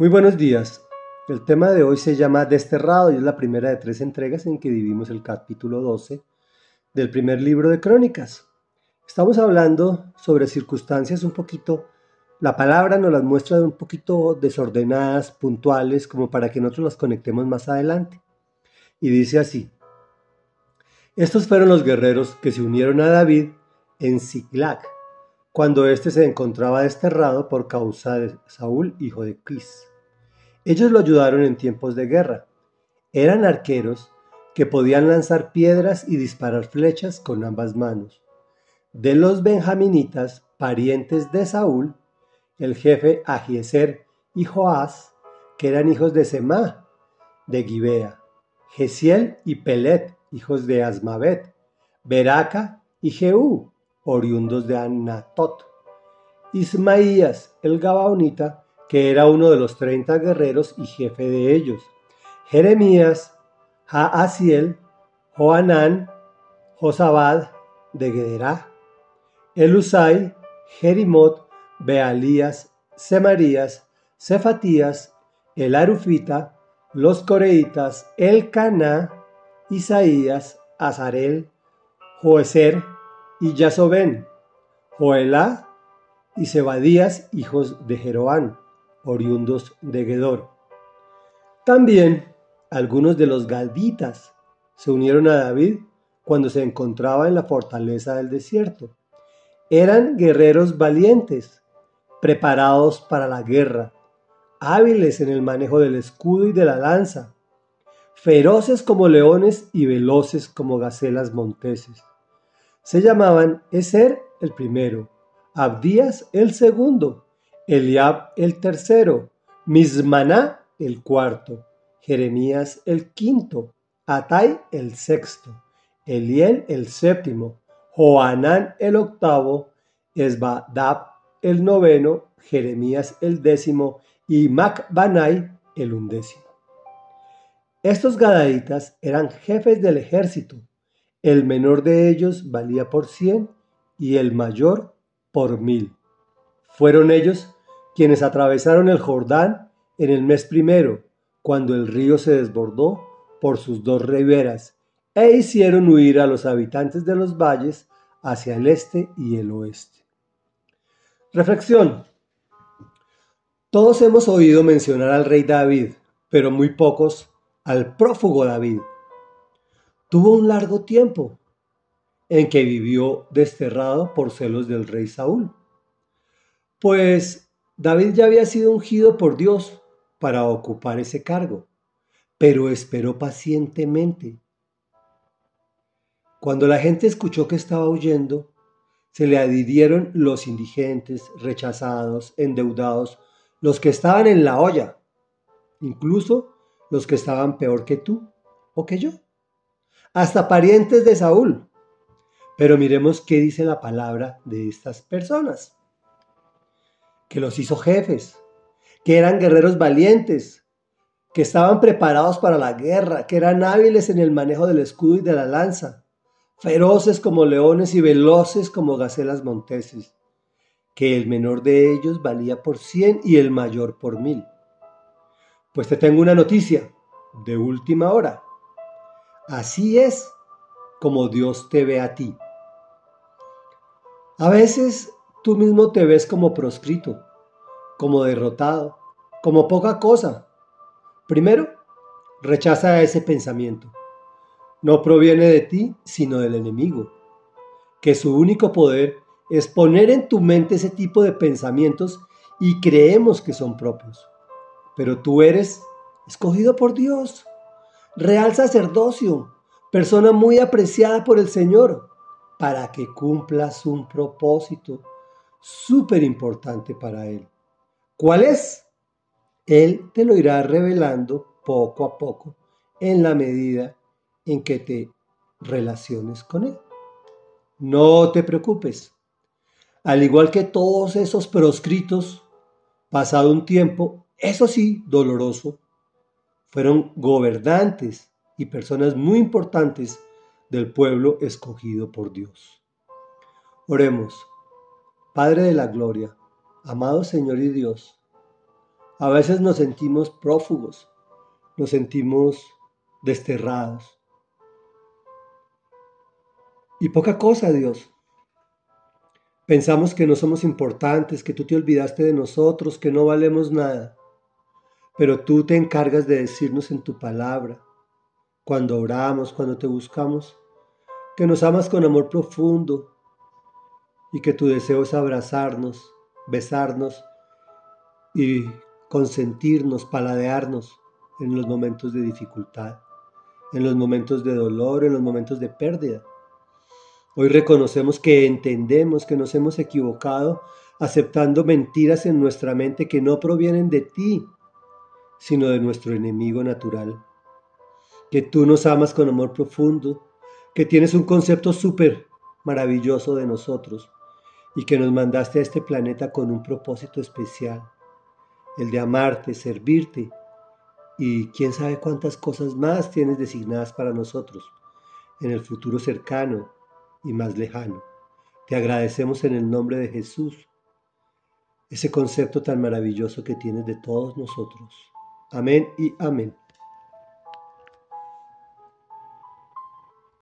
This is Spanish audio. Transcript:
Muy buenos días. El tema de hoy se llama Desterrado y es la primera de tres entregas en que dividimos el capítulo 12 del primer libro de Crónicas. Estamos hablando sobre circunstancias un poquito, la palabra nos las muestra un poquito desordenadas, puntuales, como para que nosotros las conectemos más adelante. Y dice así, estos fueron los guerreros que se unieron a David en Ziklag, cuando éste se encontraba desterrado por causa de Saúl, hijo de Quis. Ellos lo ayudaron en tiempos de guerra. Eran arqueros que podían lanzar piedras y disparar flechas con ambas manos. De los benjaminitas, parientes de Saúl, el jefe Agieser y Joás, que eran hijos de Semá, de Gibea, Gesiel y Pelet, hijos de Asmavet, Beraca y Jehú, oriundos de Anatot, Ismaías, el Gabaonita, que era uno de los treinta guerreros y jefe de ellos. Jeremías, Jaasiel, Joanán, Josabad de Gederá, Elusai, Jerimot, Bealías, Semarías, Cefatías, el Arufita, los Coreitas, el Caná, Isaías, Azarel, Joeser y Yasoben, Joelá y Zebadías, hijos de Jeroán oriundos de Gedor. También algunos de los galditas se unieron a David cuando se encontraba en la fortaleza del desierto. Eran guerreros valientes, preparados para la guerra, hábiles en el manejo del escudo y de la lanza, feroces como leones y veloces como gacelas monteses. Se llamaban Eser el primero, Abdías el segundo, Eliab el tercero, Mismaná el cuarto, Jeremías el quinto, Atai el sexto, Eliel el séptimo, Joanán el octavo, Esbadab el noveno, Jeremías el décimo y Macbanai el undécimo. Estos gadaitas eran jefes del ejército. El menor de ellos valía por cien y el mayor por mil. Fueron ellos quienes atravesaron el Jordán en el mes primero, cuando el río se desbordó por sus dos riberas, e hicieron huir a los habitantes de los valles hacia el este y el oeste. Reflexión. Todos hemos oído mencionar al rey David, pero muy pocos al prófugo David. Tuvo un largo tiempo en que vivió desterrado por celos del rey Saúl. Pues David ya había sido ungido por Dios para ocupar ese cargo, pero esperó pacientemente. Cuando la gente escuchó que estaba huyendo, se le adhirieron los indigentes, rechazados, endeudados, los que estaban en la olla, incluso los que estaban peor que tú o que yo, hasta parientes de Saúl. Pero miremos qué dice la palabra de estas personas que los hizo jefes, que eran guerreros valientes, que estaban preparados para la guerra, que eran hábiles en el manejo del escudo y de la lanza, feroces como leones y veloces como gacelas monteses, que el menor de ellos valía por cien y el mayor por mil. Pues te tengo una noticia de última hora. Así es como Dios te ve a ti. A veces tú mismo te ves como proscrito, como derrotado, como poca cosa. Primero, rechaza ese pensamiento. No proviene de ti, sino del enemigo, que su único poder es poner en tu mente ese tipo de pensamientos y creemos que son propios. Pero tú eres escogido por Dios, real sacerdocio, persona muy apreciada por el Señor, para que cumplas un propósito súper importante para Él. ¿Cuál es? Él te lo irá revelando poco a poco en la medida en que te relaciones con Él. No te preocupes. Al igual que todos esos proscritos, pasado un tiempo, eso sí, doloroso, fueron gobernantes y personas muy importantes del pueblo escogido por Dios. Oremos. Padre de la Gloria, amado Señor y Dios, A veces nos sentimos prófugos, nos sentimos desterrados. Y poca cosa, Dios. Pensamos que no somos importantes, que tú te olvidaste de nosotros, que no valemos nada. Pero tú te encargas de decirnos en tu palabra, cuando oramos, cuando te buscamos, que nos amas con amor profundo y que tu deseo es abrazarnos, besarnos y consentirnos, paladearnos en los momentos de dificultad, en los momentos de dolor, en los momentos de pérdida. Hoy reconocemos que entendemos que nos hemos equivocado aceptando mentiras en nuestra mente que no provienen de ti, sino de nuestro enemigo natural. Que tú nos amas con amor profundo, que tienes un concepto súper maravilloso de nosotros y que nos mandaste a este planeta con un propósito especial el de amarte, servirte y quién sabe cuántas cosas más tienes designadas para nosotros en el futuro cercano y más lejano. Te agradecemos en el nombre de Jesús ese concepto tan maravilloso que tienes de todos nosotros. Amén y amén.